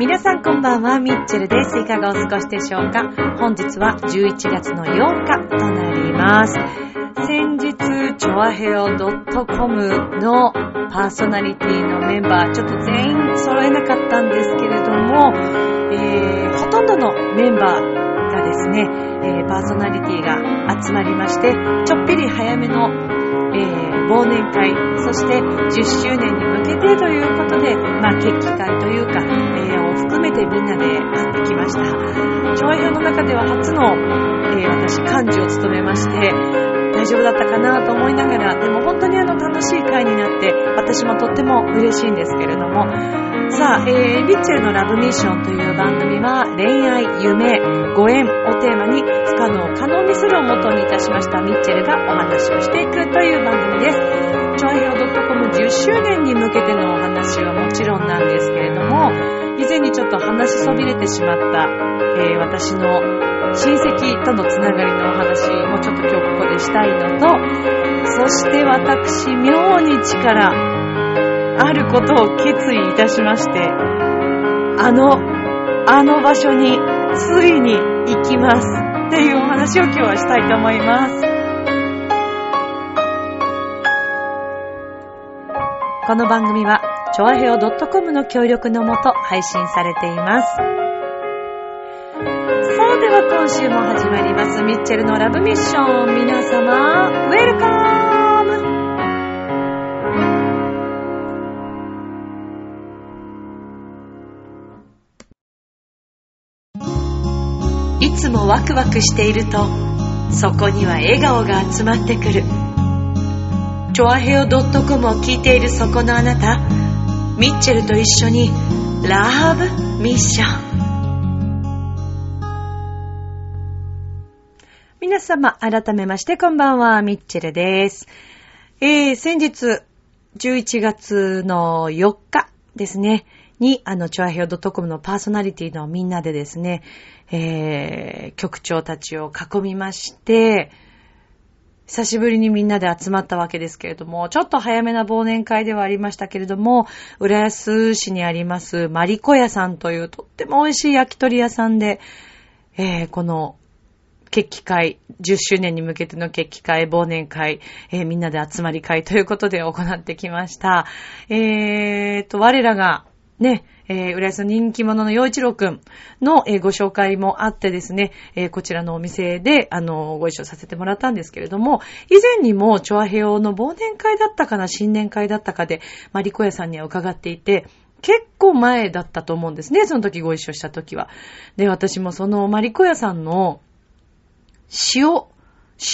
皆さんこんばんは、ミッチェルです。いかがお過ごしでしょうか？本日は11月の8日となります。先日、チョアヘオ .com のパーソナリティのメンバー、ちょっと全員揃えなかったんですけれども、えー、ほとんどのメンバーがですね、えー、パーソナリティが集まりまして、ちょっぴり早めの、えー、忘年会、そして10周年に向けてということで、まあ、決起会というか、えー、を含めてみんなで会ってきました。調和表の中では初の、えー、私、幹事を務めまして、大丈夫だったかなと思いながら、でも本当にあの楽しい会になって、私もとっても嬉しいんですけれども、さあ、えー、リッチェルのラブミッションという番組は、恋愛、夢、ご縁をテーマに、不可能を可能にするをもとにいたしましたミッチェルがお話をしていくという番組です。チョアヘオ .com 10周年に向けてのお話はもちろんなんですけれども、以前にちょっと話しそびれてしまった、えー、私の親戚とのつながりのお話もちょっと今日ここでしたいのと、そして私、妙に力、あることを決意いたしまして、あの、あの場所についに行きますっていうお話を今日はしたいと思います。この番組は、ちょわへお .com の協力のもと配信されています。では今週も始まります、ミッチェルのラブミッション。皆様、ウェルカムいつもワクワクしていると、そこには笑顔が集まってくる。チョアヘオ .com を聞いているそこのあなた、ミッチェルと一緒にラブミッション。皆様、改めましてこんばんは、ミッチェルです。えー、先日、11月の4日ですね、に、あの、チョアヘオ .com のパーソナリティのみんなでですね、えー、局長たちを囲みまして、久しぶりにみんなで集まったわけですけれども、ちょっと早めな忘年会ではありましたけれども、浦安市にありますマリコ屋さんというとっても美味しい焼き鳥屋さんで、えー、この決起会、10周年に向けての決起会、忘年会、えー、みんなで集まり会ということで行ってきました。えーと、我らが、ね、えー、浦安の人気者の洋一郎くんの、えー、ご紹介もあってですね、えー、こちらのお店で、あの、ご一緒させてもらったんですけれども、以前にも、チョアヘオの忘年会だったかな、新年会だったかで、マリコ屋さんには伺っていて、結構前だったと思うんですね、その時ご一緒した時は。で、私もそのマリコ屋さんの塩、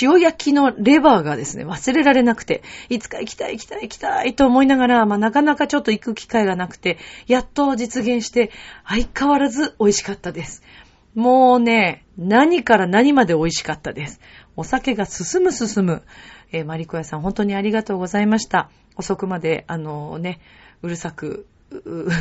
塩焼きのレバーがですね、忘れられなくて、いつか行きたい行きたい行きたいと思いながら、まあなかなかちょっと行く機会がなくて、やっと実現して、相変わらず美味しかったです。もうね、何から何まで美味しかったです。お酒が進む進む。えー、マリコ屋さん本当にありがとうございました。遅くまで、あのね、うるさく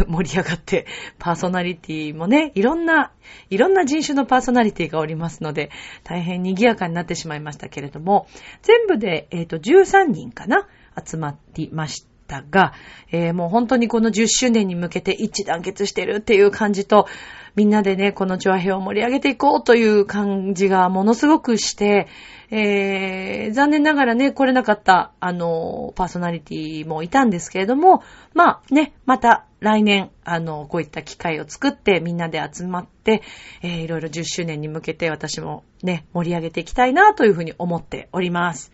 盛り上がって、パーソナリティもね、いろんな、いろんな人種のパーソナリティがおりますので、大変賑やかになってしまいましたけれども、全部で、えっ、ー、と、13人かな集まりましたが、えー、もう本当にこの10周年に向けて一致団結してるっていう感じと、みんなでね、このチョアヘを盛り上げていこうという感じがものすごくして、えー、残念ながらね、来れなかった、あの、パーソナリティもいたんですけれども、まあね、また来年、あの、こういった機会を作ってみんなで集まって、えー、いろいろ10周年に向けて私もね、盛り上げていきたいなというふうに思っております。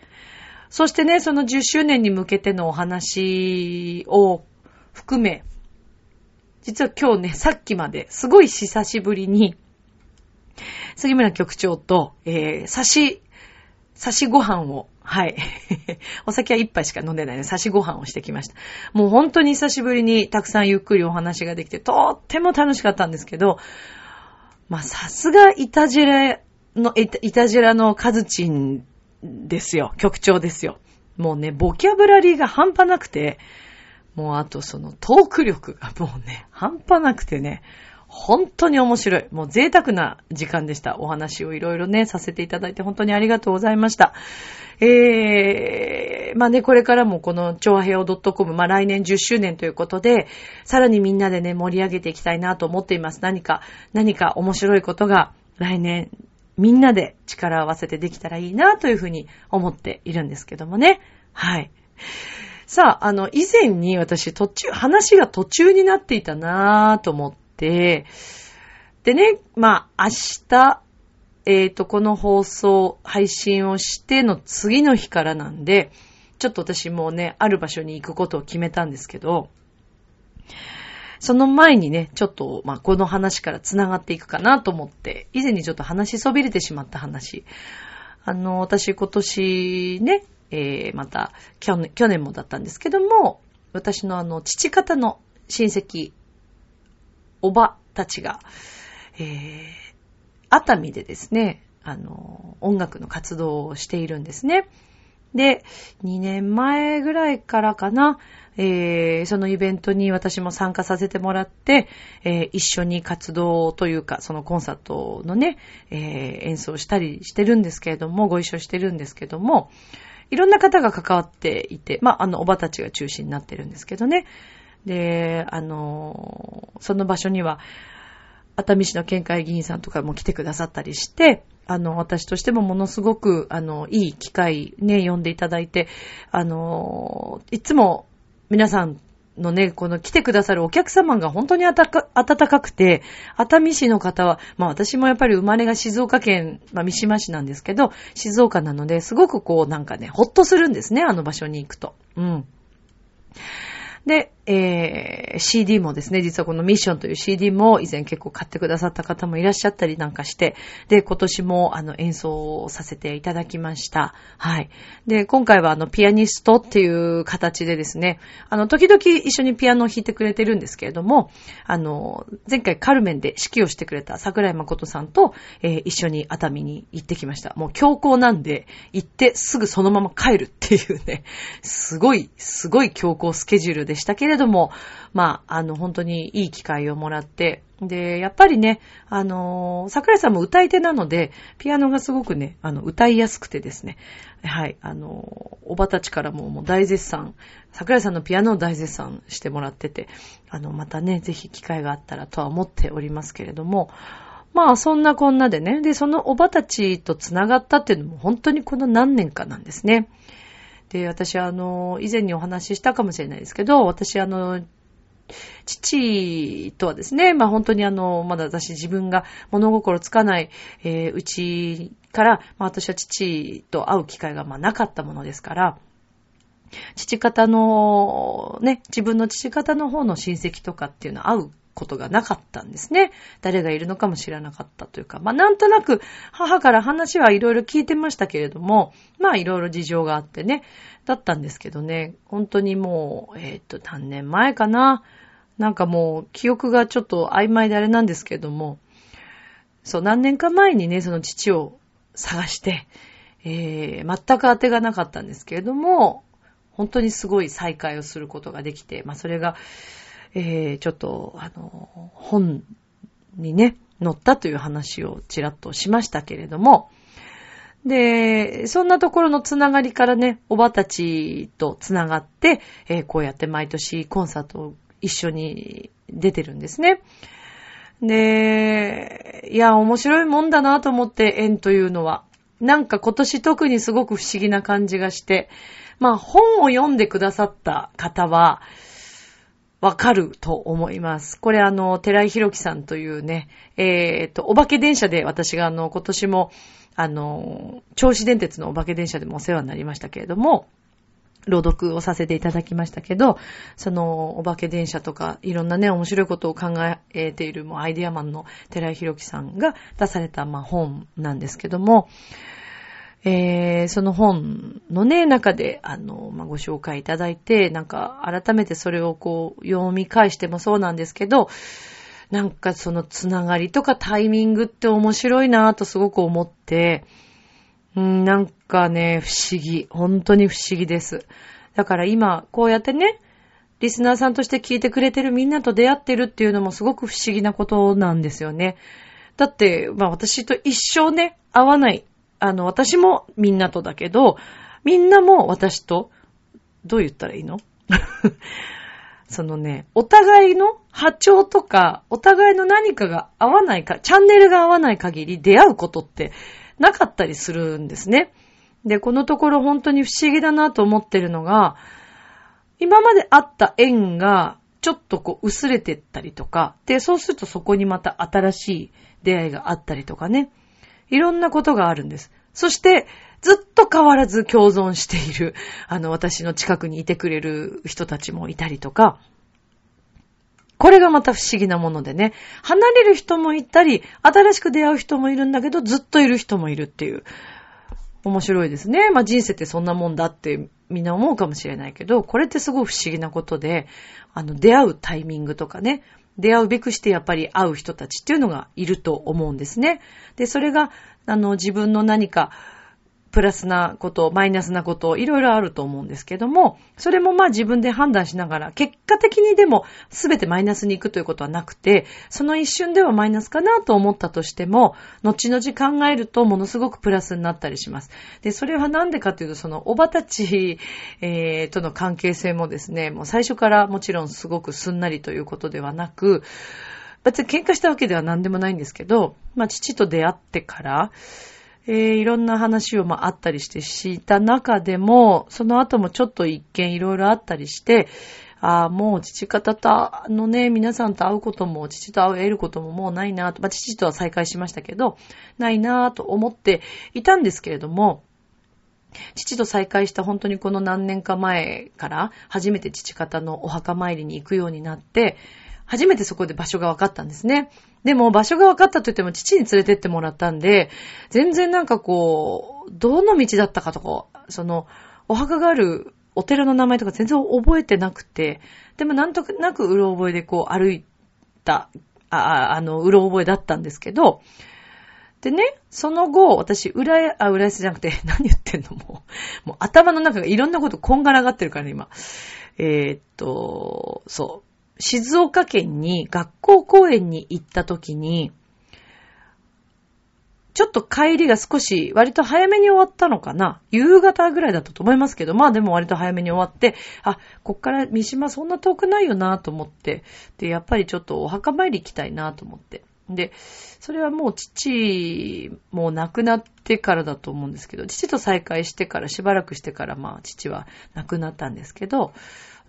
そしてね、その10周年に向けてのお話を含め、実は今日ね、さっきまですごい久しぶりに、杉村局長と、えー、差し、差しご飯を、はい。お酒は一杯しか飲んでないので、差しご飯をしてきました。もう本当に久しぶりにたくさんゆっくりお話ができて、とっても楽しかったんですけど、まあ、さすがイタジェラの、イタジェラのカズチンですよ。局長ですよ。もうね、ボキャブラリーが半端なくて、もうあとそのトーク力が もうね、半端なくてね、本当に面白い。もう贅沢な時間でした。お話をいろいろね、させていただいて本当にありがとうございました。えー、まあね、これからもこの、超平洋 .com、まあ来年10周年ということで、さらにみんなでね、盛り上げていきたいなと思っています。何か、何か面白いことが来年、みんなで力を合わせてできたらいいなというふうに思っているんですけどもね。はい。さあ、あの、以前に私途中、話が途中になっていたなぁと思って、でね、まあ、明日、えっ、ー、と、この放送、配信をしての次の日からなんで、ちょっと私もうね、ある場所に行くことを決めたんですけど、その前にね、ちょっと、まあ、この話から繋がっていくかなと思って、以前にちょっと話しそびれてしまった話。あの、私今年ね、えー、また、去年、去年もだったんですけども、私のあの、父方の親戚、おばたちが、えー、熱海でですね、あの、音楽の活動をしているんですね。で、2年前ぐらいからかな、えー、そのイベントに私も参加させてもらって、えー、一緒に活動というか、そのコンサートのね、えー、演奏したりしてるんですけれども、ご一緒してるんですけども、いろんな方が関わっていて、まあ、あの、おばたちが中心になってるんですけどね。で、あの、その場所には、熱海市の県会議員さんとかも来てくださったりして、あの、私としてもものすごく、あの、いい機会ね、呼んでいただいて、あの、いつも皆さんのね、この来てくださるお客様が本当に暖かかくて、熱海市の方は、まあ私もやっぱり生まれが静岡県、まあ三島市なんですけど、静岡なので、すごくこうなんかね、ほっとするんですね、あの場所に行くと。うん。で、えー、CD もですね、実はこのミッションという CD も以前結構買ってくださった方もいらっしゃったりなんかして、で、今年もあの演奏をさせていただきました。はい。で、今回はあのピアニストっていう形でですね、あの、時々一緒にピアノを弾いてくれてるんですけれども、あの、前回カルメンで指揮をしてくれた桜井誠さんと、えー、一緒に熱海に行ってきました。もう強行なんで、行ってすぐそのまま帰るっていうね、すごい、すごい強行スケジュールでしたけれども、まあ、あの、本当にいい機会をもらって、で、やっぱりね、あの桜井さんも歌い手なので、ピアノがすごくね、あの、歌いやすくてですね、はい、あのおばたちからももう大絶賛、桜井さんのピアノを大絶賛してもらってて、あの、またね、ぜひ機会があったらとは思っておりますけれども、まあ、そんなこんなでね、で、そのおばたちと繋がったっていうのも本当にこの何年かなんですね。で、私あの、以前にお話ししたかもしれないですけど、私あの、父とはですね、まあ本当にあの、まだ私自分が物心つかない、えー、うちから、まあ私は父と会う機会がまあなかったものですから、父方の、ね、自分の父方の方の親戚とかっていうのは会うことがなかったんですね。誰がいるのかも知らなかったというか、まあなんとなく母から話はいろいろ聞いてましたけれども、まあいろいろ事情があってね、だったんですけどね、本当にもう、えっ、と、何年前かな。なんかもう記憶がちょっと曖昧であれなんですけれども、そう、何年か前にね、その父を探して、えー、全く当てがなかったんですけれども、本当にすごい再会をすることができて、まあそれが、えー、ちょっと、あの、本にね、載ったという話をちらっとしましたけれども、で、そんなところのつながりからね、おばたちとつながって、えー、こうやって毎年コンサートを一緒に出てるんですね。で、いや、面白いもんだなと思って、縁というのは。なんか今年特にすごく不思議な感じがして、まあ本を読んでくださった方は、わかると思います。これあの、寺井宏樹さんというね、えっ、と、お化け電車で私があの、今年も、あの、銚子電鉄のお化け電車でもお世話になりましたけれども、朗読をさせていただきましたけど、その、お化け電車とか、いろんなね、面白いことを考えている、もうアイデアマンの寺井宏樹さんが出された、まあ、本なんですけども、えー、その本のね、中で、あの、まあ、ご紹介いただいて、なんか、改めてそれをこう、読み返してもそうなんですけど、なんかそのつながりとかタイミングって面白いなぁとすごく思って、うん、なんかね、不思議。本当に不思議です。だから今、こうやってね、リスナーさんとして聞いてくれてるみんなと出会ってるっていうのもすごく不思議なことなんですよね。だって、まあ私と一生ね、会わない。あの、私もみんなとだけど、みんなも私と、どう言ったらいいの？そのね、お互いの波長とか、お互いの何かが合わないか、チャンネルが合わない限り出会うことってなかったりするんですね。で、このところ本当に不思議だなと思ってるのが、今まであった縁が、ちょっとこう薄れてったりとか、で、そうするとそこにまた新しい出会いがあったりとかね。いろんなことがあるんです。そして、ずっと変わらず共存している、あの、私の近くにいてくれる人たちもいたりとか、これがまた不思議なものでね、離れる人もいたり、新しく出会う人もいるんだけど、ずっといる人もいるっていう。面白いですね。まあ人生ってそんなもんだってみんな思うかもしれないけど、これってすごい不思議なことで、あの、出会うタイミングとかね、出会うべくしてやっぱり会う人たちっていうのがいると思うんですね。で、それが、あの、自分の何か、プラスなこと、マイナスなこと、いろいろあると思うんですけども、それもまあ自分で判断しながら、結果的にでも全てマイナスに行くということはなくて、その一瞬ではマイナスかなと思ったとしても、後々考えるとものすごくプラスになったりします。で、それはなんでかというと、そのおばたち、えー、との関係性もですね、もう最初からもちろんすごくすんなりということではなく、別に喧嘩したわけでは何でもないんですけど、まあ父と出会ってから、えー、いろんな話をまああったりしてした中でも、その後もちょっと一見いろいろあったりして、ああ、もう父方と、のね、皆さんと会うことも、父と会えることももうないなと、まあ父とは再会しましたけど、ないなと思っていたんですけれども、父と再会した本当にこの何年か前から初めて父方のお墓参りに行くようになって、初めてそこで場所が分かったんですね。でも場所が分かったと言っても父に連れてってもらったんで、全然なんかこう、どの道だったかとか、その、お墓があるお寺の名前とか全然覚えてなくて、でもなんとなくうろ覚えでこう歩いた、あ、あの、うろ覚えだったんですけど、でね、その後、私、浦安、あ、浦安じゃなくて、何言ってんのもう。もう頭の中がいろんなことこんがらがってるから、今。えー、っと、そう。静岡県に学校公園に行った時に、ちょっと帰りが少し割と早めに終わったのかな夕方ぐらいだったと思いますけど、まあでも割と早めに終わって、あ、こっから三島そんな遠くないよなと思って、で、やっぱりちょっとお墓参り行きたいなと思って。で、それはもう父も亡くなってからだと思うんですけど、父と再会してからしばらくしてからまあ父は亡くなったんですけど、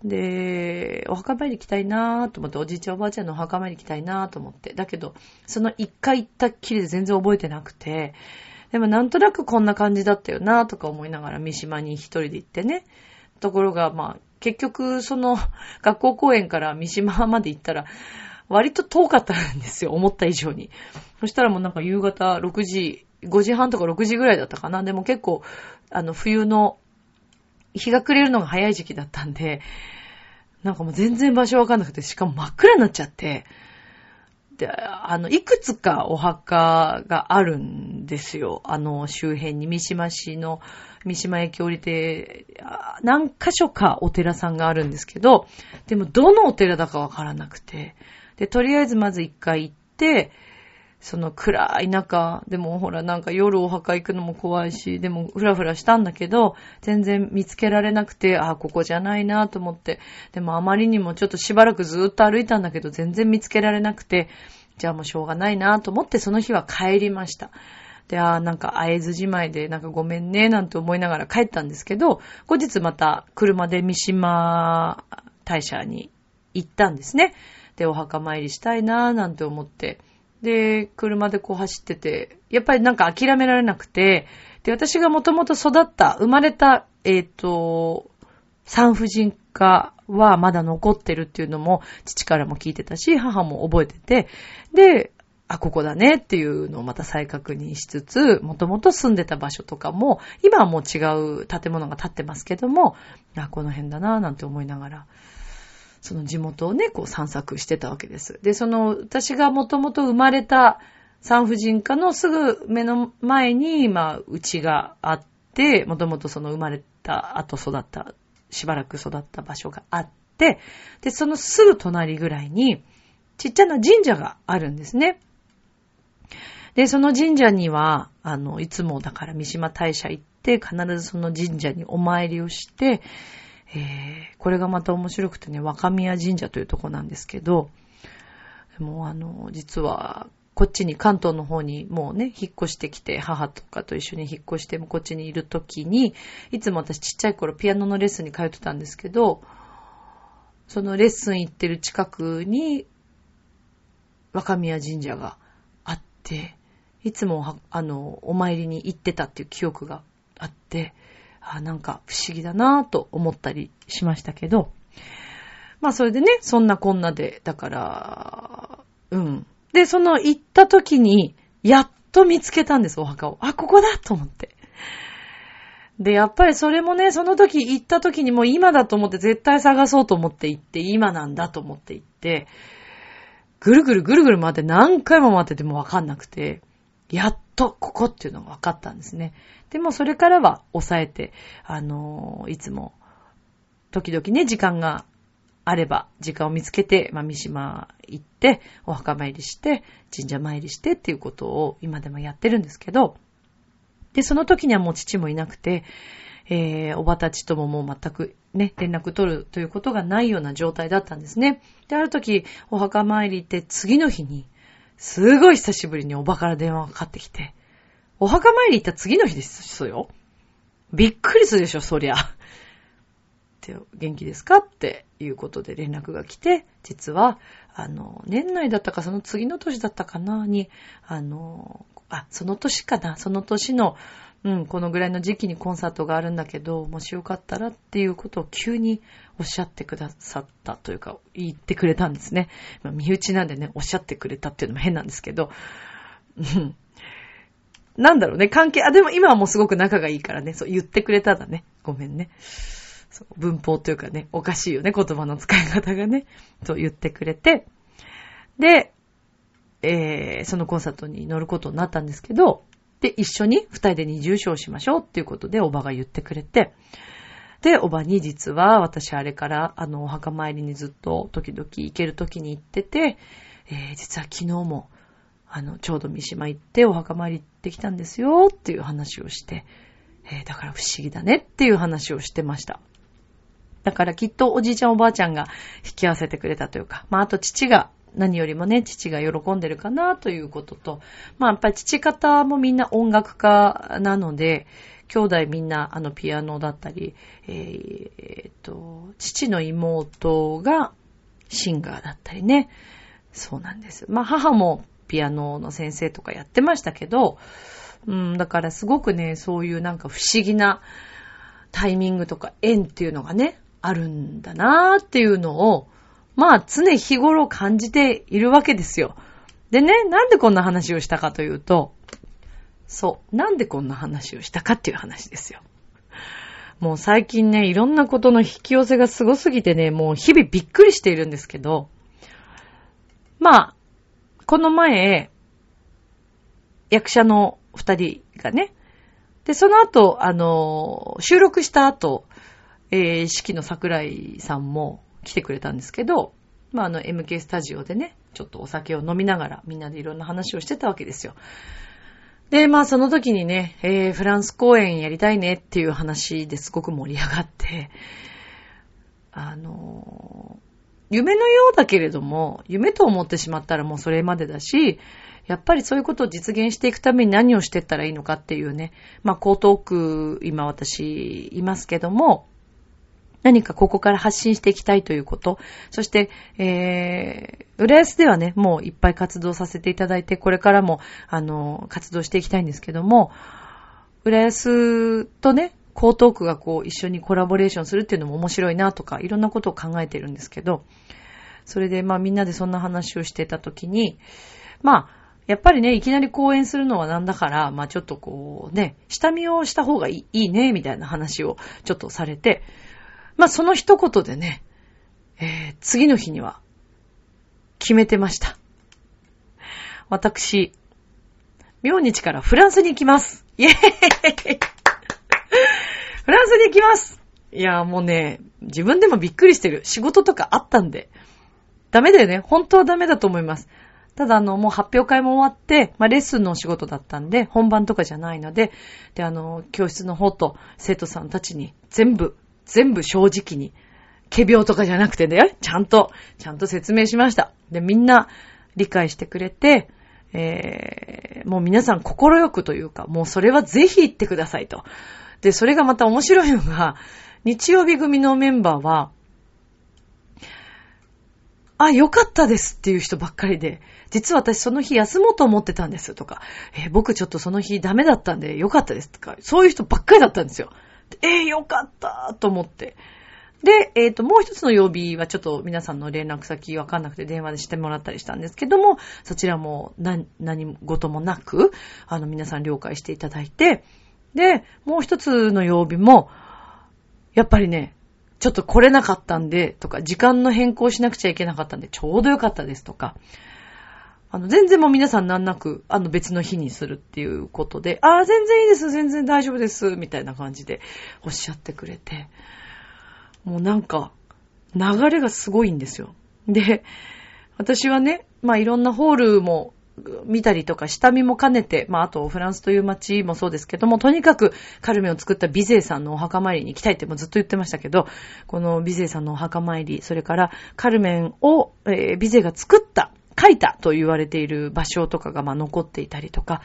で、お墓参り行きたいなぁと思って、おじいちゃんおばあちゃんのお墓参り行きたいなぁと思って。だけど、その一回行ったっきりで全然覚えてなくて、でもなんとなくこんな感じだったよなぁとか思いながら三島に一人で行ってね。ところが、まあ、結局、その、学校公園から三島まで行ったら、割と遠かったんですよ、思った以上に。そしたらもうなんか夕方6時、5時半とか6時ぐらいだったかな。でも結構、あの、冬の日が暮れるのが早い時期だったんで、なんかもう全然場所わかんなくて、しかも真っ暗になっちゃって、で、あの、いくつかお墓があるんですよ。あの、周辺に三島市の三島駅降りて、何箇所かお寺さんがあるんですけど、でもどのお寺だかわからなくて、で、とりあえずまず一回行って、その暗い中、でもほらなんか夜お墓行くのも怖いし、でもふらふらしたんだけど、全然見つけられなくて、あ、ここじゃないなと思って、でもあまりにもちょっとしばらくずっと歩いたんだけど、全然見つけられなくて、じゃあもうしょうがないなと思ってその日は帰りました。で、あなんか会えずじまいで、なんかごめんね、なんて思いながら帰ったんですけど、後日また車で三島大社に行ったんですね。で、お墓参りしたいなぁなんて思って、で、車でこう走ってて、やっぱりなんか諦められなくて、で、私がもともと育った、生まれた、えっ、ー、と、産婦人科はまだ残ってるっていうのも、父からも聞いてたし、母も覚えてて、で、あ、ここだねっていうのをまた再確認しつつ、もともと住んでた場所とかも、今はもう違う建物が建ってますけども、あ、この辺だなぁなんて思いながら、その地元をね、こう散策してたわけです。で、その、私がもともと生まれた産婦人科のすぐ目の前に、まあ、うちがあって、もともとその生まれた後育った、しばらく育った場所があって、で、そのすぐ隣ぐらいに、ちっちゃな神社があるんですね。で、その神社には、あの、いつもだから三島大社行って、必ずその神社にお参りをして、えー、これがまた面白くてね、若宮神社というとこなんですけど、もうあの、実は、こっちに関東の方にもうね、引っ越してきて、母とかと一緒に引っ越してこっちにいるときに、いつも私ちっちゃい頃ピアノのレッスンに通ってたんですけど、そのレッスン行ってる近くに、若宮神社があって、いつもあの、お参りに行ってたっていう記憶があって、あなんか不思議だなぁと思ったりしましたけど、まあそれでね、そんなこんなで、だから、うん。で、その行った時に、やっと見つけたんです、お墓を。あ、ここだと思って。で、やっぱりそれもね、その時行った時にもう今だと思って絶対探そうと思って行って、今なんだと思って行って、ぐるぐるぐるぐる回って何回も回っててもわかんなくて、やっとここっていうのが分かったんですね。でもそれからは抑えて、あのー、いつも、時々ね、時間があれば、時間を見つけて、まあ、三島行って、お墓参りして、神社参りしてっていうことを今でもやってるんですけど、で、その時にはもう父もいなくて、えー、おばたちとももう全くね、連絡取るということがないような状態だったんですね。で、ある時、お墓参り行って次の日に、すごい久しぶりにおばから電話がかかってきて、お墓参り行った次の日ですよ。びっくりするでしょ、そりゃ。って、元気ですか？っていうことで連絡が来て、実は、あの、年内だったかその次の年だったかなに、あの、あ、その年かな、その年の、うん、このぐらいの時期にコンサートがあるんだけど、もしよかったらっていうことを急におっしゃってくださったというか、言ってくれたんですね。身内なんでね、おっしゃってくれたっていうのも変なんですけど、うん。なんだろうね、関係、あ、でも今はもうすごく仲がいいからね、そう言ってくれただね。ごめんね。そう文法というかね、おかしいよね、言葉の使い方がね。と言ってくれて、で、えー、そのコンサートに乗ることになったんですけど、で、一緒に二人で二重唱しましょうっていうことで、おばが言ってくれて、で、おばに実は私あれから、あの、お墓参りにずっと時々行ける時に行ってて、えー、実は昨日も、あの、ちょうど三島行ってお墓参り行ってきたんですよっていう話をして、えー、だから不思議だねっていう話をしてました。だからきっとおじいちゃんおばあちゃんが引き合わせてくれたというか、まああと父が何よりもね、父が喜んでるかなということと、まあやっぱり父方もみんな音楽家なので、兄弟みんなあのピアノだったり、えー、えー、と、父の妹がシンガーだったりね。そうなんです。まあ母もピアノの先生とかやってましたけど、うん、だからすごくね、そういうなんか不思議なタイミングとか縁っていうのがね、あるんだなーっていうのを、まあ常日頃感じているわけですよ。でね、なんでこんな話をしたかというと、そう、なんでこんな話をしたかっていう話ですよ。もう最近ね、いろんなことの引き寄せがすごすぎてね、もう日々びっくりしているんですけど、まあ、この前、役者の二人がね、で、その後、あの、収録した後、えー、式の桜井さんも来てくれたんですけど、まあ、あの、MK スタジオでね、ちょっとお酒を飲みながらみんなでいろんな話をしてたわけですよ。で、まあその時にね、えー、フランス公演やりたいねっていう話ですごく盛り上がって、あのー夢のようだけれども、夢と思ってしまったらもうそれまでだし、やっぱりそういうことを実現していくために何をしていったらいいのかっていうね、まあ、江東区、今私いますけども、何かここから発信していきたいということ。そして、えー、浦安ではね、もういっぱい活動させていただいて、これからも、あの、活動していきたいんですけども、浦安とね、江東区がこう一緒にコラボレーションするっていうのも面白いなとか、いろんなことを考えてるんですけど、それでまあみんなでそんな話をしてたときに、まあ、やっぱりね、いきなり講演するのはなんだから、まあちょっとこうね、下見をした方がいいね、みたいな話をちょっとされて、まあその一言でね、えー、次の日には決めてました。私、明日からフランスに行きます。イェーイフランスに行きますいや、もうね、自分でもびっくりしてる。仕事とかあったんで。ダメだよね。本当はダメだと思います。ただ、あの、もう発表会も終わって、まあ、レッスンのお仕事だったんで、本番とかじゃないので、で、あの、教室の方と生徒さんたちに全部、全部正直に、仮病とかじゃなくてね、ちゃんと、ちゃんと説明しました。で、みんな理解してくれて、えー、もう皆さん心よくというか、もうそれはぜひ言ってくださいと。で、それがまた面白いのが、日曜日組のメンバーは、あ、よかったですっていう人ばっかりで、実は私その日休もうと思ってたんですとか、えー、僕ちょっとその日ダメだったんでよかったですとか、そういう人ばっかりだったんですよ。えー、よかったと思って。で、えっ、ー、と、もう一つの曜日はちょっと皆さんの連絡先わかんなくて電話でしてもらったりしたんですけども、そちらも何、何事もなく、あの、皆さん了解していただいて、で、もう一つの曜日も、やっぱりね、ちょっと来れなかったんで、とか、時間の変更しなくちゃいけなかったんで、ちょうどよかったですとか、あの、全然もう皆さん難なく、あの別の日にするっていうことで、ああ、全然いいです、全然大丈夫です、みたいな感じでおっしゃってくれて、もうなんか、流れがすごいんですよ。で、私はね、まあいろんなホールも見たりとか、下見も兼ねて、まあ、あとフランスという街もそうですけども、とにかくカルメンを作ったビゼーさんのお墓参りに行きたいってもずっと言ってましたけど、このビゼーさんのお墓参り、それからカルメンを、えー、ビゼーが作った書いたと言われている場所とかがまあ残っていたりとか、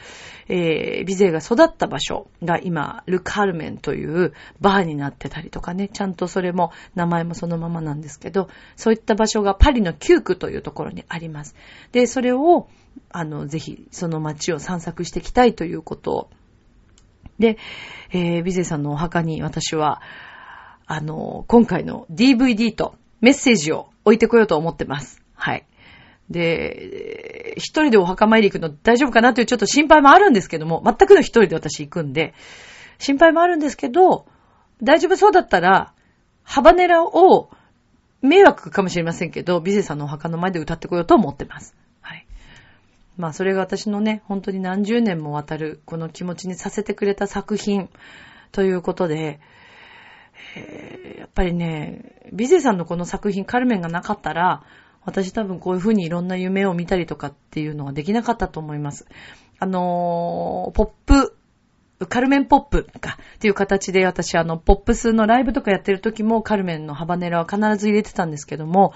えー、ビゼが育った場所が今、ル・カルメンというバーになってたりとかね、ちゃんとそれも名前もそのままなんですけど、そういった場所がパリの9区というところにあります。で、それを、あの、ぜひその街を散策していきたいということを。で、えー、ビゼさんのお墓に私は、あの、今回の DVD とメッセージを置いてこようと思ってます。で、一人でお墓参り行くの大丈夫かなというちょっと心配もあるんですけども、全くの一人で私行くんで、心配もあるんですけど、大丈夫そうだったら、ハバネラを迷惑かもしれませんけど、ビゼさんのお墓の前で歌ってこようと思ってます。はい。まあそれが私のね、本当に何十年もわたるこの気持ちにさせてくれた作品ということで、え、やっぱりね、ビゼさんのこの作品、カルメンがなかったら、私多分こういうふうにいろんな夢を見たりとかっていうのはできなかったと思います。あのー、ポップ、カルメンポップかっていう形で私あの、ポップスのライブとかやってる時もカルメンのハバネラは必ず入れてたんですけども、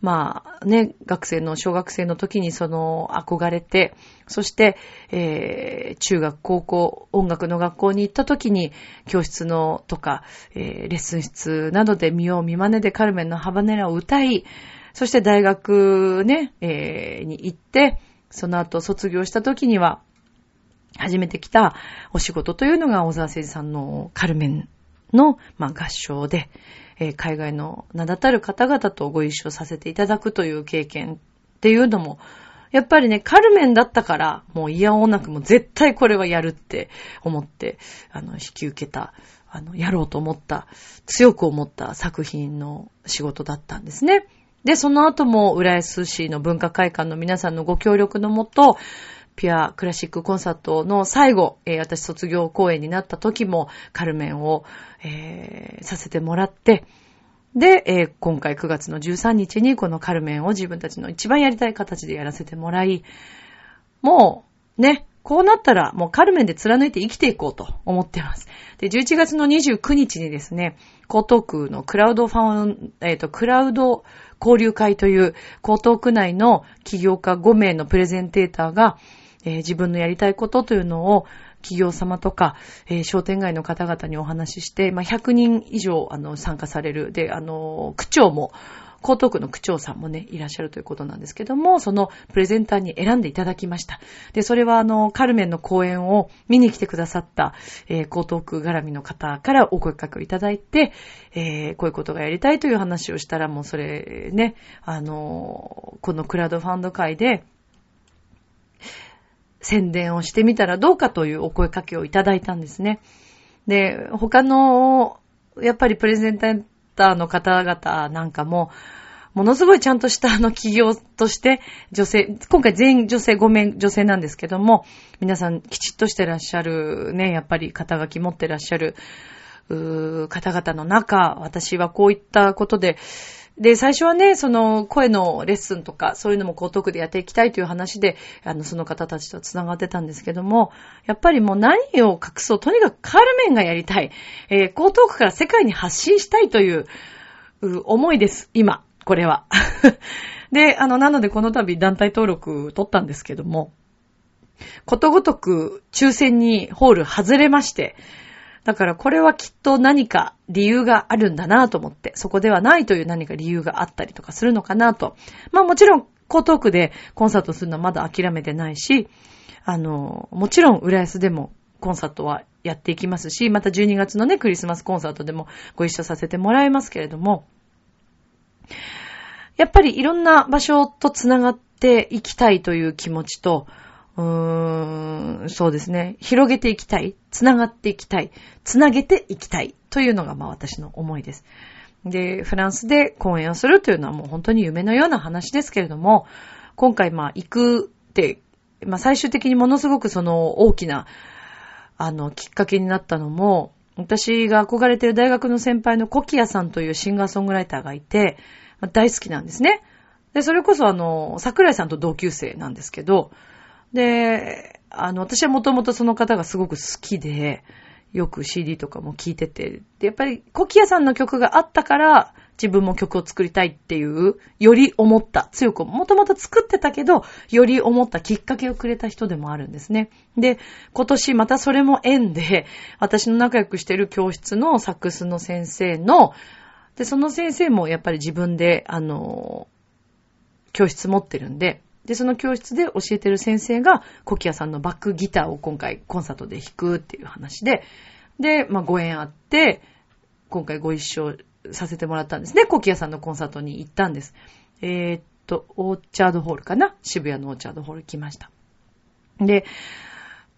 まあね、学生の、小学生の時にその憧れて、そして、えー、中学、高校、音楽の学校に行った時に、教室のとか、えー、レッスン室などで見よう見真似でカルメンのハバネラを歌い、そして大学ね、えー、に行って、その後卒業した時には、初めて来たお仕事というのが小沢誠二さんのカルメンの、まあ、合唱で、えー、海外の名だたる方々とご一緒させていただくという経験っていうのも、やっぱりね、カルメンだったから、もう嫌おなくも絶対これはやるって思って、あの、引き受けた、あの、やろうと思った、強く思った作品の仕事だったんですね。で、その後も、浦安市の文化会館の皆さんのご協力のもと、ピュアクラシックコンサートの最後、えー、私卒業公演になった時も、カルメンを、えー、させてもらって、で、えー、今回9月の13日にこのカルメンを自分たちの一番やりたい形でやらせてもらい、もう、ね、こうなったらもうカルメンで貫いて生きていこうと思ってます。で、11月の29日にですね、江東区のクラウドファン、えっ、ー、と、クラウド交流会という、江東区内の起業家5名のプレゼンテーターが、えー、自分のやりたいことというのを、企業様とか、えー、商店街の方々にお話しして、まあ、100人以上、あの、参加される。で、あの、区長も、江東区の区長さんもね、いらっしゃるということなんですけども、そのプレゼンターに選んでいただきました。で、それはあの、カルメンの公演を見に来てくださった、えー、江東区絡みの方からお声掛けをいただいて、えー、こういうことがやりたいという話をしたら、もうそれね、あの、このクラウドファンド会で、宣伝をしてみたらどうかというお声掛けをいただいたんですね。で、他の、やっぱりプレゼンターの方々なんかも、ものすごいちゃんとしたあの企業として女性、今回全員女性5名女性なんですけども、皆さんきちっとしてらっしゃるね、やっぱり肩書き持ってらっしゃる、うー方々の中、私はこういったことで、で、最初はね、その声のレッスンとか、そういうのも江東区でやっていきたいという話で、あの、その方たちと繋がってたんですけども、やっぱりもう何を隠そう、とにかくカールメンがやりたい、えー、江東区から世界に発信したいという、う思いです、今、これは。で、あの、なのでこの度団体登録取ったんですけども、ことごとく抽選にホール外れまして、だからこれはきっと何か理由があるんだなと思って、そこではないという何か理由があったりとかするのかなと。まあもちろん、江東区でコンサートするのはまだ諦めてないし、あの、もちろん浦安でもコンサートはやっていきますし、また12月のね、クリスマスコンサートでもご一緒させてもらいますけれども、やっぱりいろんな場所とつながっていきたいという気持ちと、うーん、そうですね。広げていきたい。つながっていきたい。つなげていきたい。というのが、まあ私の思いです。で、フランスで講演をするというのはもう本当に夢のような話ですけれども、今回まあ行くって、まあ最終的にものすごくその大きな、あの、きっかけになったのも、私が憧れてる大学の先輩のコキアさんというシンガーソングライターがいて、大好きなんですね。で、それこそあの、桜井さんと同級生なんですけど、で、あの、私はもともとその方がすごく好きで、よく CD とかも聴いてて、で、やっぱりコキアさんの曲があったから、自分も曲を作りたいっていう、より思った、強く、もともと作ってたけど、より思ったきっかけをくれた人でもあるんですね。で、今年またそれも縁で、私の仲良くしてる教室のサックスの先生の、で、その先生もやっぱり自分で、あの、教室持ってるんで、で、その教室で教えてる先生が、コキアさんのバックギターを今回コンサートで弾くっていう話で、で、まあご縁あって、今回ご一緒させてもらったんですね。コキアさんのコンサートに行ったんです。えー、っと、オーチャードホールかな？渋谷のオーチャードホール来ました。で、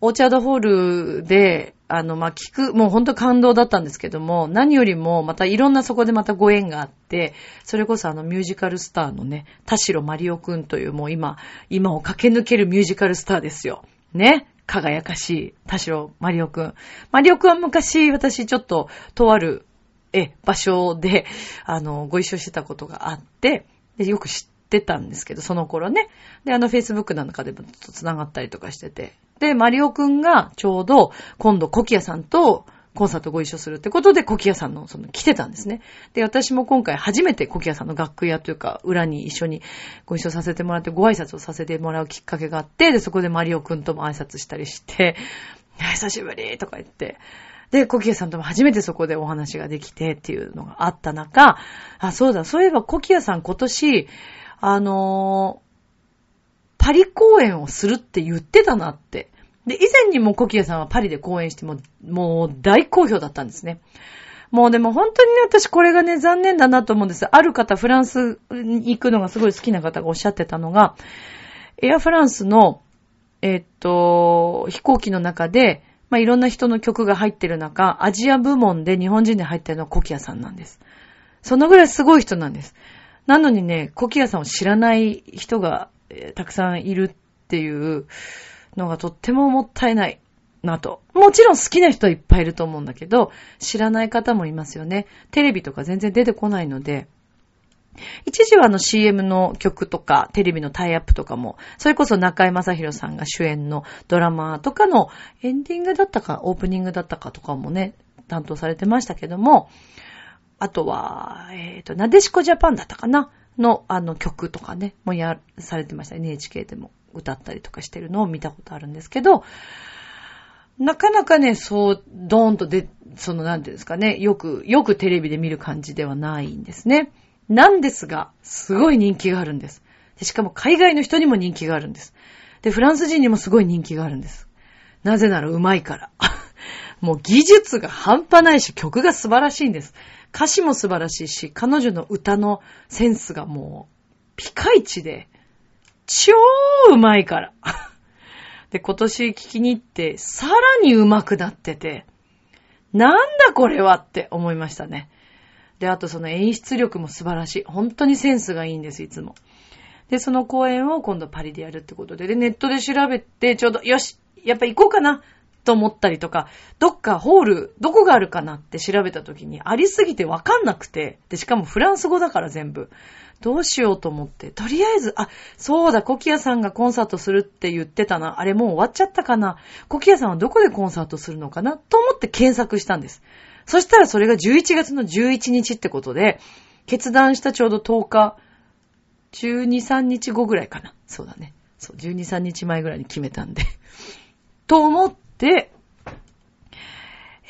オーチャードホールで、あの、まあ、聞く、もうほんと感動だったんですけども、何よりも、またいろんなそこでまたご縁があって、それこそあのミュージカルスターのね、田代マリオくんというもう今、今を駆け抜けるミュージカルスターですよ。ね？輝かしい田代マリオくん。マリオくんは昔、私ちょっと、とある、え、場所で、あの、ご一緒してたことがあって、でよく知っててたんですけど、その頃ね。で、あの、Facebook なんかでもちょっと繋がったりとかしてて。で、マリオくんがちょうど今度コキアさんとコンサートご一緒するってことで、コキアさんの、その、来てたんですね。で、私も今回初めてコキアさんの楽屋というか、裏に一緒にご一緒させてもらって、ご挨拶をさせてもらうきっかけがあって、で、そこでマリオくんとも挨拶したりして、久しぶりとか言って、で、コキアさんとも初めてそこでお話ができてっていうのがあった中、あ、そうだ、そういえばコキアさん今年、あのー、パリ公演をするって言ってたなってで、以前にもコキアさんはパリで公演しても、もう大好評だったんですね。もうでも本当にね、私これがね、残念だなと思うんです。ある方、フランスに行くのがすごい好きな方がおっしゃってたのが、エアフランスの、えっと、飛行機の中で、まあ、いろんな人の曲が入ってる中、アジア部門で日本人で入ってるのはコキアさんなんです。そのぐらいすごい人なんです。なのにね、コキアさんを知らない人が、えー、たくさんいるっていう、のがとってももったいないなと。もちろん好きな人はいっぱいいると思うんだけど、知らない方もいますよね。テレビとか全然出てこないので、一時はあの CM の曲とかテレビのタイアップとかも、それこそ中井正宏さんが主演のドラマとかのエンディングだったかオープニングだったかとかもね、担当されてましたけども、あとは、えっ、ー、と、なでしこジャパンだったかな？のあの曲とかね、もやされてました。NHK でも。歌ったりとかしてるのを見たことあるんですけど、なかなかね、そう、ドーンとで、その、なんていうんですかね、よく、よくテレビで見る感じではないんですね。なんですが、すごい人気があるんです。でしかも海外の人にも人気があるんです。で、フランス人にもすごい人気があるんです。なぜなら上手いから。もう技術が半端ないし、曲が素晴らしいんです。歌詞も素晴らしいし、彼女の歌のセンスがもう、ピカイチで、超うまいから。で、今年聞きに行って、さらにうまくなってて、なんだこれはって思いましたね。で、あとその演出力も素晴らしい。本当にセンスがいいんです、いつも。で、その公演を今度パリでやるってことで、で、ネットで調べて、ちょうど、よし、やっぱ行こうかなと思ったりとか、どっかホール、どこがあるかなって調べた時に、ありすぎてわかんなくて、で、しかもフランス語だから全部。どうしようと思って、とりあえず、あ、そうだ、コキアさんがコンサートするって言ってたな。あれもう終わっちゃったかな。コキアさんはどこでコンサートするのかな？と思って検索したんです。そしたらそれが11月の11日ってことで、決断したちょうど10日、12、3日後ぐらいかな。そうだね。そう、12、3日前ぐらいに決めたんで。と思って、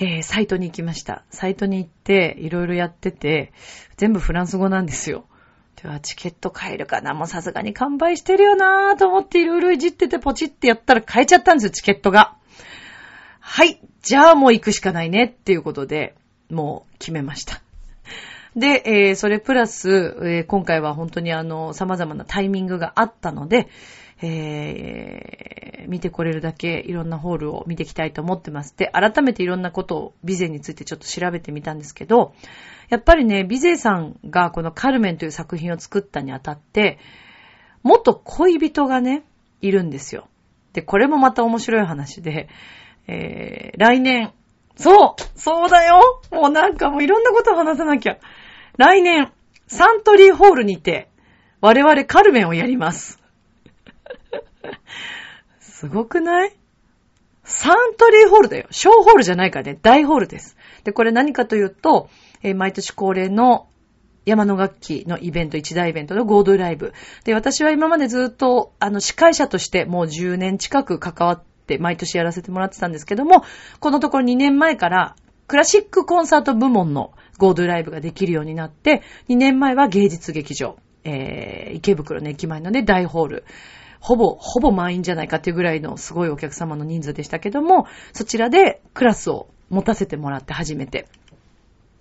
えー、サイトに行きました。サイトに行って、いろいろやってて、全部フランス語なんですよ。では、チケット買えるかな？もうさすがに完売してるよなぁと思っていろいろいじっててポチってやったら買えちゃったんですよ、チケットが。はい。じゃあもう行くしかないねっていうことで、もう決めました。で、えー、それプラス、えー、今回は本当にあの、様々なタイミングがあったので、えー、見てこれるだけいろんなホールを見ていきたいと思ってます。で、改めていろんなことを、ビゼについてちょっと調べてみたんですけど、やっぱりね、ビゼさんがこのカルメンという作品を作ったにあたって、元恋人がね、いるんですよ。で、これもまた面白い話で、えー、来年、そうそうだよもうなんかもういろんなことを話さなきゃ。来年、サントリーホールにて、我々カルメンをやります。すごくない？サントリーホールだよ。小ホールじゃないからね、大ホールです。で、これ何かというと、えー、毎年恒例の山の楽器のイベント、一大イベントのゴードライブ。で、私は今までずっと、あの、司会者としてもう10年近く関わって毎年やらせてもらってたんですけども、このところ2年前からクラシックコンサート部門のゴードライブができるようになって、2年前は芸術劇場、えー、池袋の駅前のね、大ホール。ほぼ、ほぼ満員じゃないかっていうぐらいのすごいお客様の人数でしたけども、そちらでクラスを持たせてもらって初めて、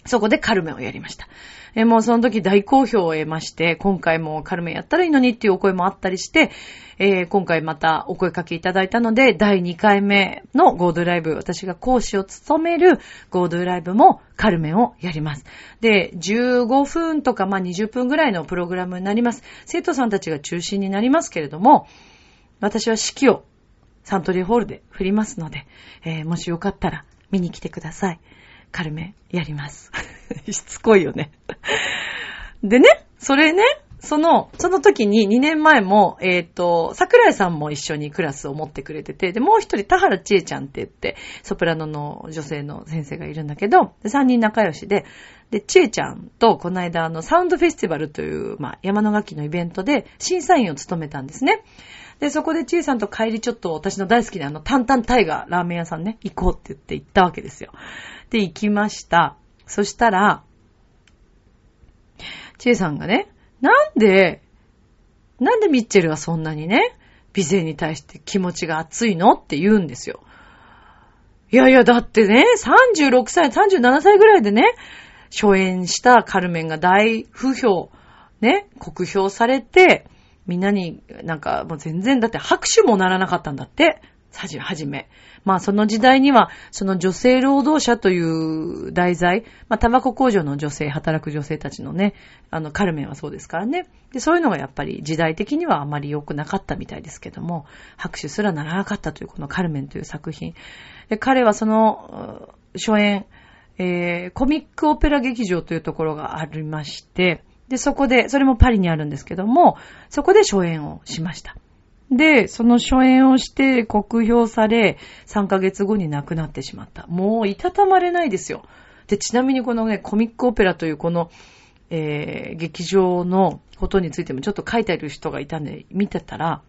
そこでカルメンをやりました。えもうその時大好評を得まして、今回もカルメンやったらいいのにっていうお声もあったりして、えー、今回またお声かけいただいたので、第2回目のゴードライブ、私が講師を務めるゴードライブもカルメンをやります。で、15分とかまあ20分ぐらいのプログラムになります。生徒さんたちが中心になりますけれども、私は指揮をサントリーホールで振りますので、えー、もしよかったら見に来てください。カルメやります。しつこいよね。でね、それね、その、その時に2年前も、えっ、ー、と、桜井さんも一緒にクラスを持ってくれてて、で、もう一人、田原千恵ちゃんって言って、ソプラノの女性の先生がいるんだけど、3人仲良しで、で、千恵ちゃんとこの間、あの、サウンドフェスティバルという、まあ、山の楽器のイベントで審査員を務めたんですね。で、そこでちえさんと帰りちょっと私の大好きなあの、タンタンタイガーラーメン屋さんね、行こうって言って行ったわけですよ。で、行きました。そしたら、ちえさんがね、なんで、なんでミッチェルはそんなにね、美勢に対して気持ちが熱いの？って言うんですよ。いやいや、だってね、36歳、37歳ぐらいでね、初演したカルメンが大不評、ね、酷評されて、みんなになんかもう全然、だって拍手もならなかったんだって。はじめ。まあその時代には、その女性労働者という題材、まあタバコ工場の女性、働く女性たちのね、あのカルメンはそうですからね。で、そういうのがやっぱり時代的にはあまり良くなかったみたいですけども、拍手すらならなかったというこのカルメンという作品。で、彼はその、初演、えー、コミックオペラ劇場というところがありまして、で、そこで、それもパリにあるんですけども、そこで初演をしました。で、その初演をして酷評され、3ヶ月後に亡くなってしまった。もう、いたたまれないですよ。で、ちなみにこのね、コミックオペラというこの、えー、劇場のことについてもちょっと書いてある人がいたんで、見てたら、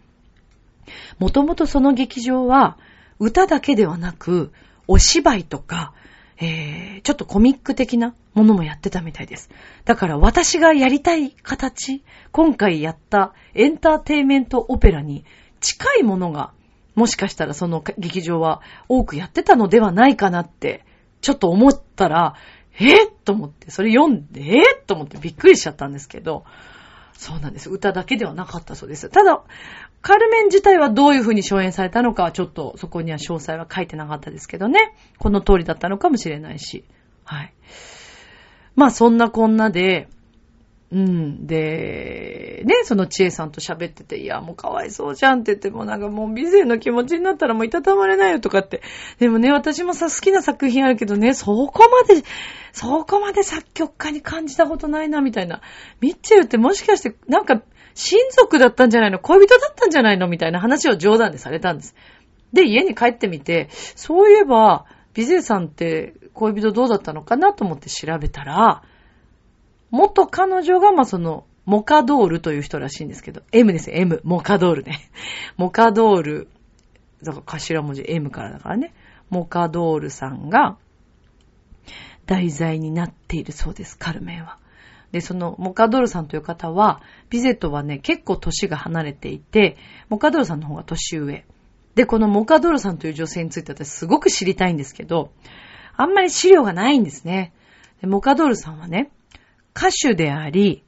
もともとその劇場は、歌だけではなく、お芝居とか、えー、ちょっとコミック的なものもやってたみたいです。だから私がやりたい形、今回やったエンターテイメントオペラに近いものが、もしかしたらその劇場は多くやってたのではないかなって、ちょっと思ったら、えー、と思って、それ読んで、えー、と思ってびっくりしちゃったんですけど、そうなんです。歌だけではなかったそうです。ただ、カルメン自体はどういう風に初演されたのかはちょっとそこには詳細は書いてなかったですけどね。この通りだったのかもしれないし。はい。まあそんなこんなで、うん。で、ね、その知恵さんと喋ってて、いや、もうかわいそうじゃんって言って、もなんかもう美勢の気持ちになったらもういたたまれないよとかって。でもね、私もさ、好きな作品あるけどね、そこまで、そこまで作曲家に感じたことないな、みたいな。ミッチェルってもしかして、なんか、親族だったんじゃないの？恋人だったんじゃないの？みたいな話を冗談でされたんです。で、家に帰ってみて、そういえば、美勢さんって恋人どうだったのかなと思って調べたら、元彼女が、まその、モカドールという人らしいんですけど、M ですよ、M。モカドールね。モカドール、だから頭文字 M からだからね。モカドールさんが、題材になっているそうです、カルメンは。で、その、モカドルさんという方は、ビゼットはね、結構年が離れていて、モカドルさんの方が年上。で、このモカドルさんという女性について私すごく知りたいんですけど、あんまり資料がないんですね。でモカドルさんはね、歌手であり、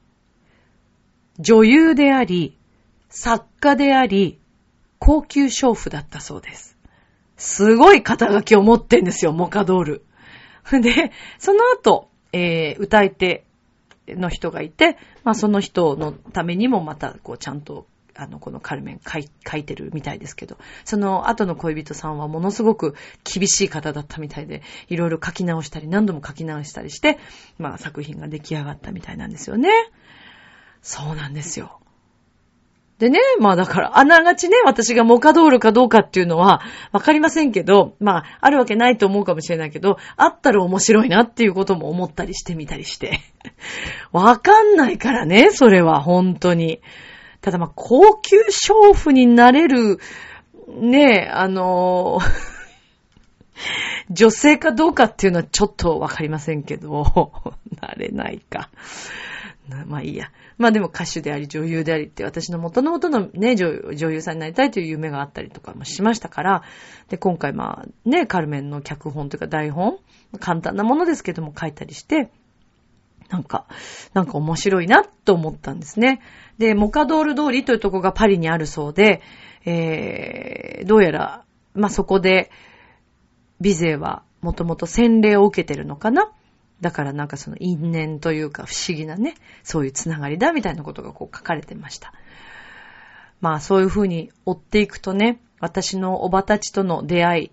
女優であり、作家であり、高級娼婦だったそうです。すごい肩書きを持ってんですよ、モカドール。で、その後、えー、歌い手の人がいて、まあその人のためにもまた、こう、ちゃんとあの、このカルメン書い書いてるみたいですけど、その後の恋人さんはものすごく厳しい方だったみたいで、いろいろ書き直したり、何度も書き直したりして、まあ作品が出来上がったみたいなんですよね。そうなんですよ。でね、まあだから、あながちね、私がモカドールかどうかっていうのは、わかりませんけど、まあ、あるわけないと思うかもしれないけど、あったら面白いなっていうことも思ったりしてみたりして。わかんないからね、それは、本当に。ただまあ、高級娼婦になれる、ねえ、あの 女性かどうかっていうのはちょっとわかりませんけど、なれないか。まあいいや。まあでも歌手であり女優でありって私の元の元のね女、女優さんになりたいという夢があったりとかもしましたから、で、今回まあね、カルメンの脚本というか台本、簡単なものですけども書いたりして、なんか、なんか面白いなと思ったんですね。で、モカドール通りというとこがパリにあるそうで、えー、どうやら、まあ、そこで、ビゼはもともと洗礼を受けてるのかなだからなんかその因縁というか不思議なね、そういうつながりだみたいなことがこう書かれてました。まあそういうふうに追っていくとね、私のおばたちとの出会い、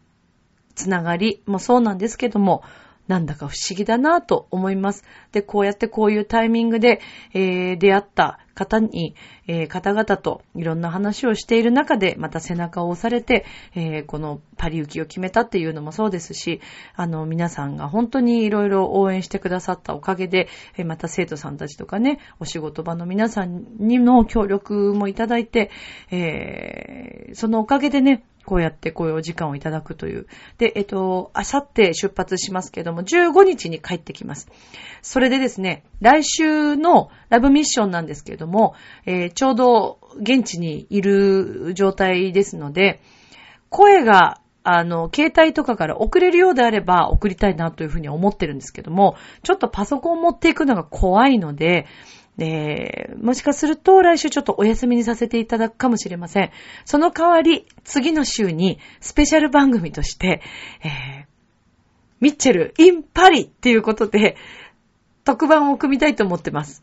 つながりもそうなんですけども、なんだか不思議だなぁと思います。で、こうやってこういうタイミングで、えー、出会った方に、えー、方々といろんな話をしている中で、また背中を押されて、えー、このパリ行きを決めたっていうのもそうですし、あの、皆さんが本当にいろいろ応援してくださったおかげで、えー、また生徒さんたちとかね、お仕事場の皆さんにも協力もいただいて、え、そのおかげでね、こうやってこういうお時間をいただくという。で、えっと、あさって出発しますけども、15日に帰ってきます。それでですね、来週のラブミッションなんですけども、えー、ちょうど現地にいる状態ですので、声があの、携帯とかから送れるようであれば送りたいなというふうに思ってるんですけども、ちょっとパソコンを持っていくのが怖いので、えー、もしかすると来週ちょっとお休みにさせていただくかもしれません。その代わり、次の週にスペシャル番組として、えー、ミッチェル・イン・パリっていうことで、特番を組みたいと思ってます。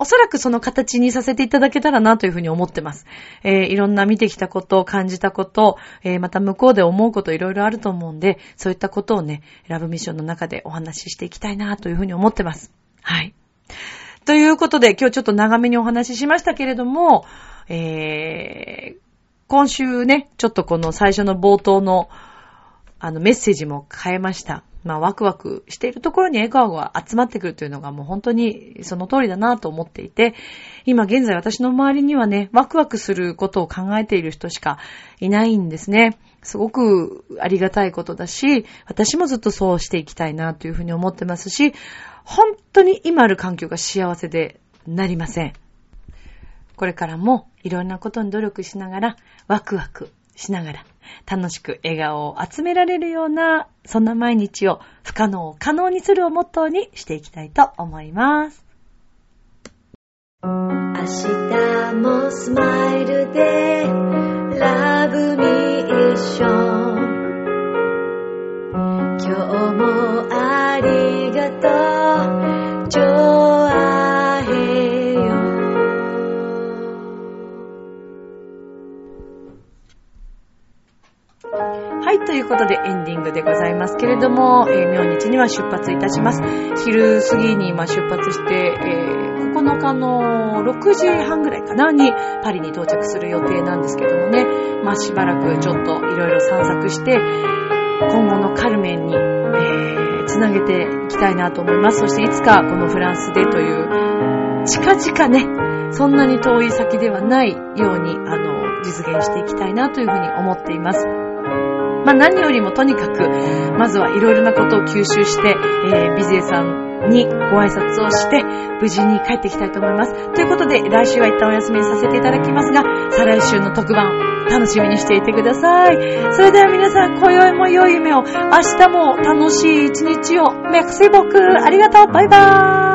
おそらくその形にさせていただけたらなというふうに思ってます。えー、いろんな見てきたこと、感じたこと、えー、また向こうで思うこといろいろあると思うんで、そういったことをね、ラブミッションの中でお話ししていきたいなというふうに思ってます。はい。ということで、今日ちょっと長めにお話ししましたけれども、えー、今週ね、ちょっとこの最初の冒頭の、あの、メッセージも変えました。まあ、ワクワクしているところに笑顔が集まってくるというのがもう本当にその通りだなと思っていて、今現在私の周りにはね、ワクワクすることを考えている人しかいないんですね。すごくありがたいことだし、私もずっとそうしていきたいなというふうに思ってますし、本当に今ある環境が幸せでなりません。これからもいろんなことに努力しながら、ワクワクしながら、楽しく笑顔を集められるような、そんな毎日を不可能を可能にするをモットーにしていきたいと思います。明日もスマイルで、ラブミはいということでエンディングでございますけれども、えー、明日には出発いたします。昼過ぎに今出発して、えー9日の6時半ぐらいかなにパリに到着する予定なんですけどもね、まあしばらくちょっといろいろ散策して、今後のカルメンに、えー、つなげていきたいなと思います。そしていつかこのフランスでという、近々ね、そんなに遠い先ではないように、あの、実現していきたいなというふうに思っています。まあ何よりもとにかく、まずはいろいろなことを吸収して、えー、ビゼさんにご挨拶をして、無事に帰ってきたいと思います。ということで、来週は一旦お休みにさせていただきますが、再来週の特番、楽しみにしていてください。それでは皆さん、今宵も良い夢を、明日も楽しい一日を、メクセボク、ありがとう、バイバーイ